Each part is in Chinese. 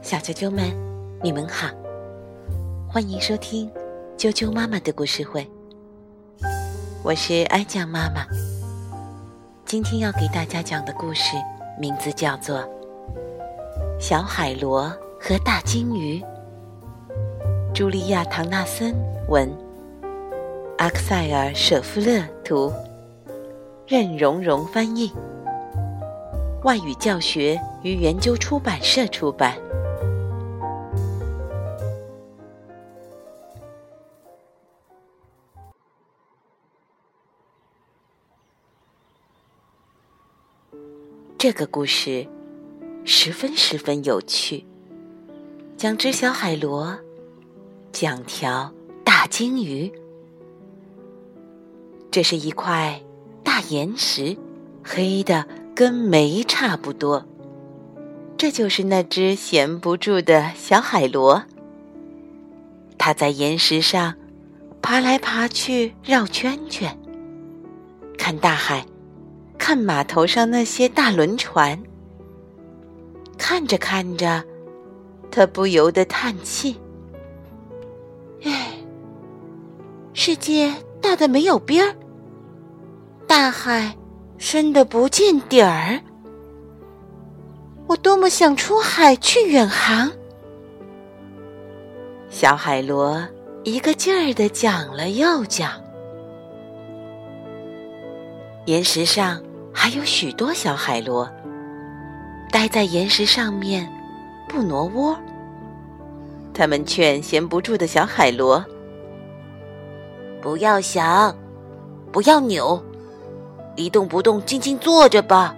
小啾啾们，你们好，欢迎收听啾啾妈妈的故事会。我是安酱妈妈，今天要给大家讲的故事名字叫做《小海螺和大金鱼》。茱莉亚·唐纳森文，阿克塞尔·舍夫勒图，任荣荣翻译，外语教学于研究出版社出版。这个故事十分十分有趣，讲只小海螺，讲条大鲸鱼。这是一块大岩石，黑的跟煤差不多。这就是那只闲不住的小海螺。它在岩石上爬来爬去，绕圈圈，看大海。看码头上那些大轮船，看着看着，他不由得叹气：“唉，世界大的没有边儿，大海深的不见底儿。我多么想出海去远航！”小海螺一个劲儿的讲了又讲，岩石上。还有许多小海螺，待在岩石上面，不挪窝。他们劝闲不住的小海螺：“不要想，不要扭，一动不动，静静坐着吧。”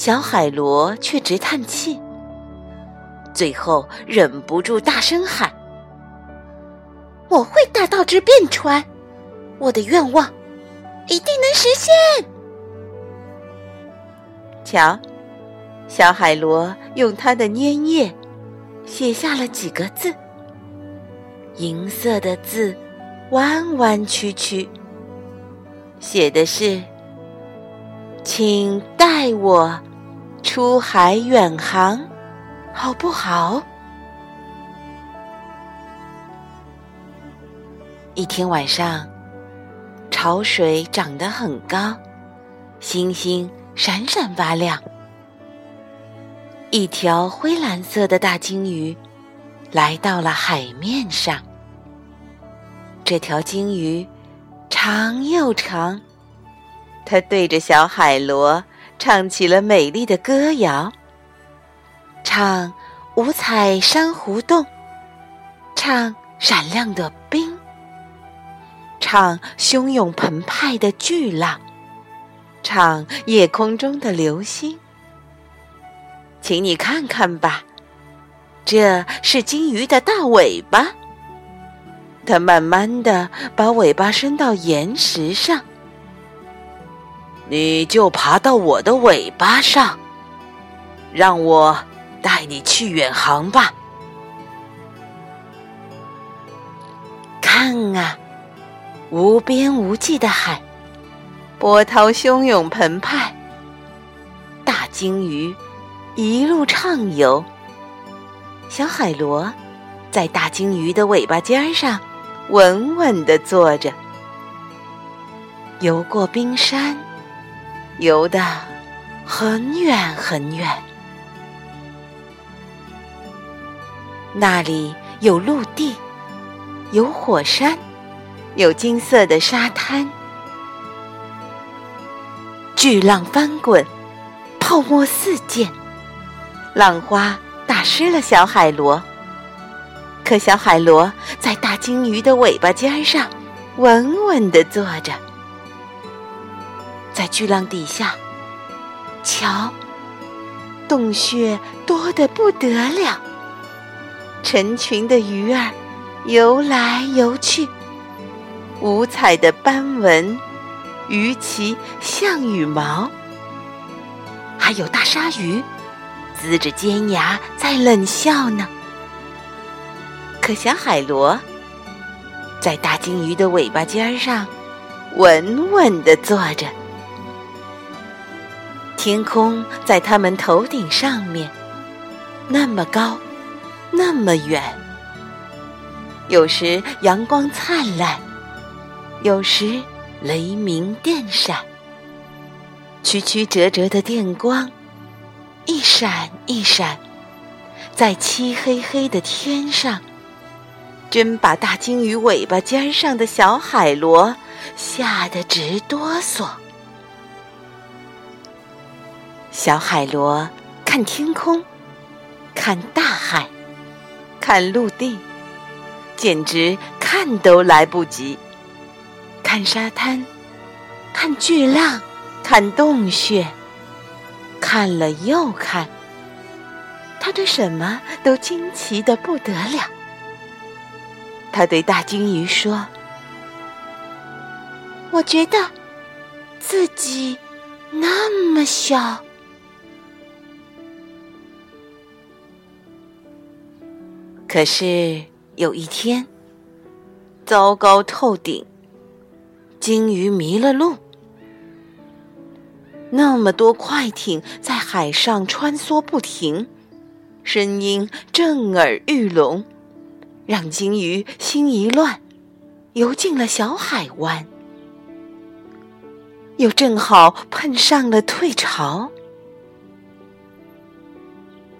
小海螺却直叹气，最后忍不住大声喊：“我会大到之变船，我的愿望。”一定能实现！瞧，小海螺用它的粘液写下了几个字，银色的字，弯弯曲曲，写的是：“请带我出海远航，好不好？”一天晚上。潮水涨得很高，星星闪闪发亮。一条灰蓝色的大鲸鱼来到了海面上。这条鲸鱼长又长，它对着小海螺唱起了美丽的歌谣，唱五彩珊瑚洞，唱闪亮的冰。唱汹涌澎湃的巨浪，唱夜空中的流星。请你看看吧，这是金鱼的大尾巴。它慢慢的把尾巴伸到岩石上，你就爬到我的尾巴上，让我带你去远航吧。看啊！无边无际的海，波涛汹涌澎湃。大鲸鱼一路畅游，小海螺在大鲸鱼的尾巴尖上稳稳地坐着。游过冰山，游得很远很远。那里有陆地，有火山。有金色的沙滩，巨浪翻滚，泡沫四溅，浪花打湿了小海螺。可小海螺在大鲸鱼的尾巴尖上稳稳地坐着，在巨浪底下，瞧，洞穴多得不得了，成群的鱼儿游来游去。五彩的斑纹，鱼鳍像羽毛，还有大鲨鱼，呲着尖牙在冷笑呢。可小海螺在大鲸鱼的尾巴尖上稳稳地坐着。天空在他们头顶上面，那么高，那么远。有时阳光灿烂，有时雷鸣电闪，曲曲折折的电光，一闪一闪，在漆黑黑的天上，真把大鲸鱼尾巴尖上的小海螺吓得直哆嗦。小海螺看天空，看大海，看陆地，简直看都来不及。看沙滩，看巨浪，看洞穴，看了又看，他对什么都惊奇的不得了。他对大鲸鱼说：“我觉得自己那么小。”可是有一天，糟糕透顶，鲸鱼迷了路。那么多快艇在海上穿梭不停，声音震耳欲聋，让鲸鱼心一乱，游进了小海湾。又正好碰上了退潮，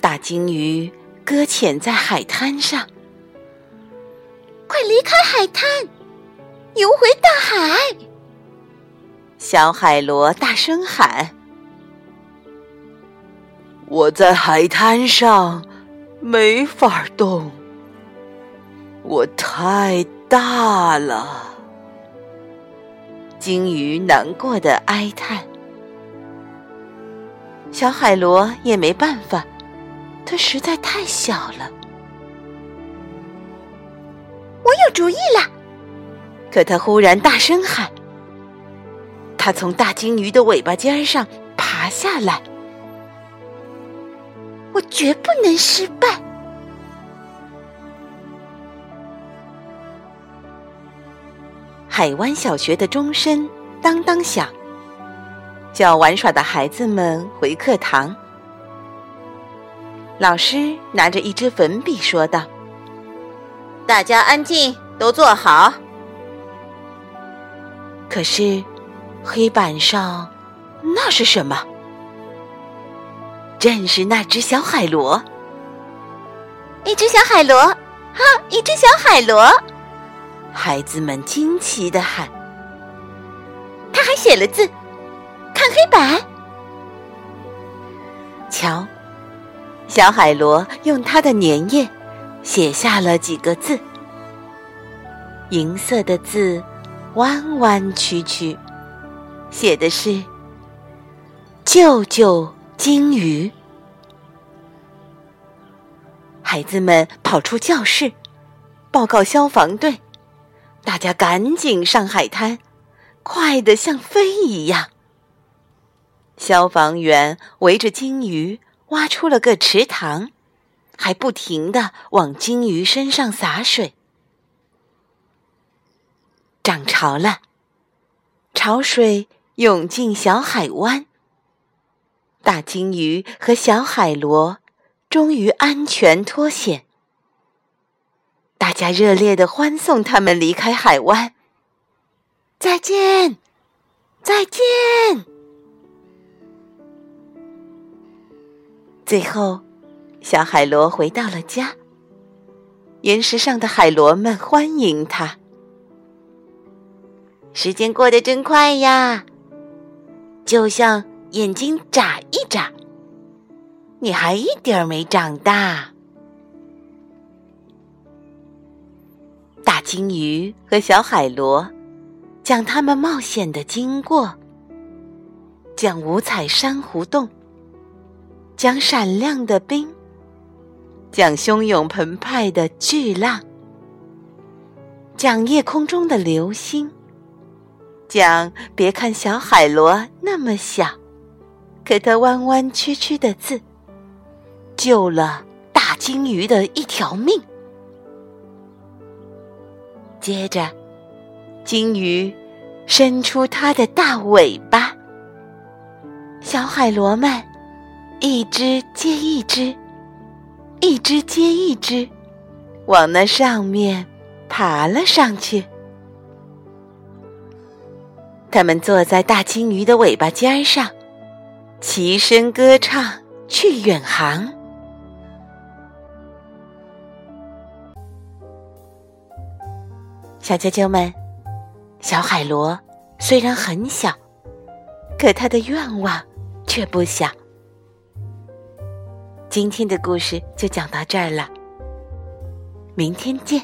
大鲸鱼。搁浅在海滩上，快离开海滩，游回大海！小海螺大声喊：“我在海滩上没法动，我太大了。”鲸鱼难过的哀叹。小海螺也没办法。它实在太小了，我有主意了！可他忽然大声喊：“他从大鲸鱼的尾巴尖上爬下来，我绝不能失败！”海湾小学的钟声当当响，叫玩耍的孩子们回课堂。老师拿着一支粉笔说道：“大家安静，都坐好。”可是，黑板上那是什么？正是那只小海螺。一只小海螺，哈！一只小海螺！孩子们惊奇的喊：“他还写了字，看黑板，瞧。”小海螺用它的粘液写下了几个字，银色的字，弯弯曲曲，写的是“救救鲸鱼”。孩子们跑出教室，报告消防队，大家赶紧上海滩，快得像飞一样。消防员围着鲸鱼。挖出了个池塘，还不停的往鲸鱼身上洒水。涨潮了，潮水涌进小海湾，大鲸鱼和小海螺终于安全脱险。大家热烈的欢送他们离开海湾。再见，再见。最后，小海螺回到了家。岩石上的海螺们欢迎他。时间过得真快呀，就像眼睛眨一眨。你还一点儿没长大。大鲸鱼和小海螺讲他们冒险的经过，讲五彩珊瑚洞。讲闪亮的冰，讲汹涌澎湃的巨浪，讲夜空中的流星，讲别看小海螺那么小，可它弯弯曲曲的字，救了大鲸鱼的一条命。接着，鲸鱼伸出它的大尾巴。小海螺们一只接一只，一只接一只，往那上面爬了上去。他们坐在大金鱼的尾巴尖上，齐声歌唱去远航。小啾啾们，小海螺虽然很小，可它的愿望却不小。今天的故事就讲到这儿了，明天见。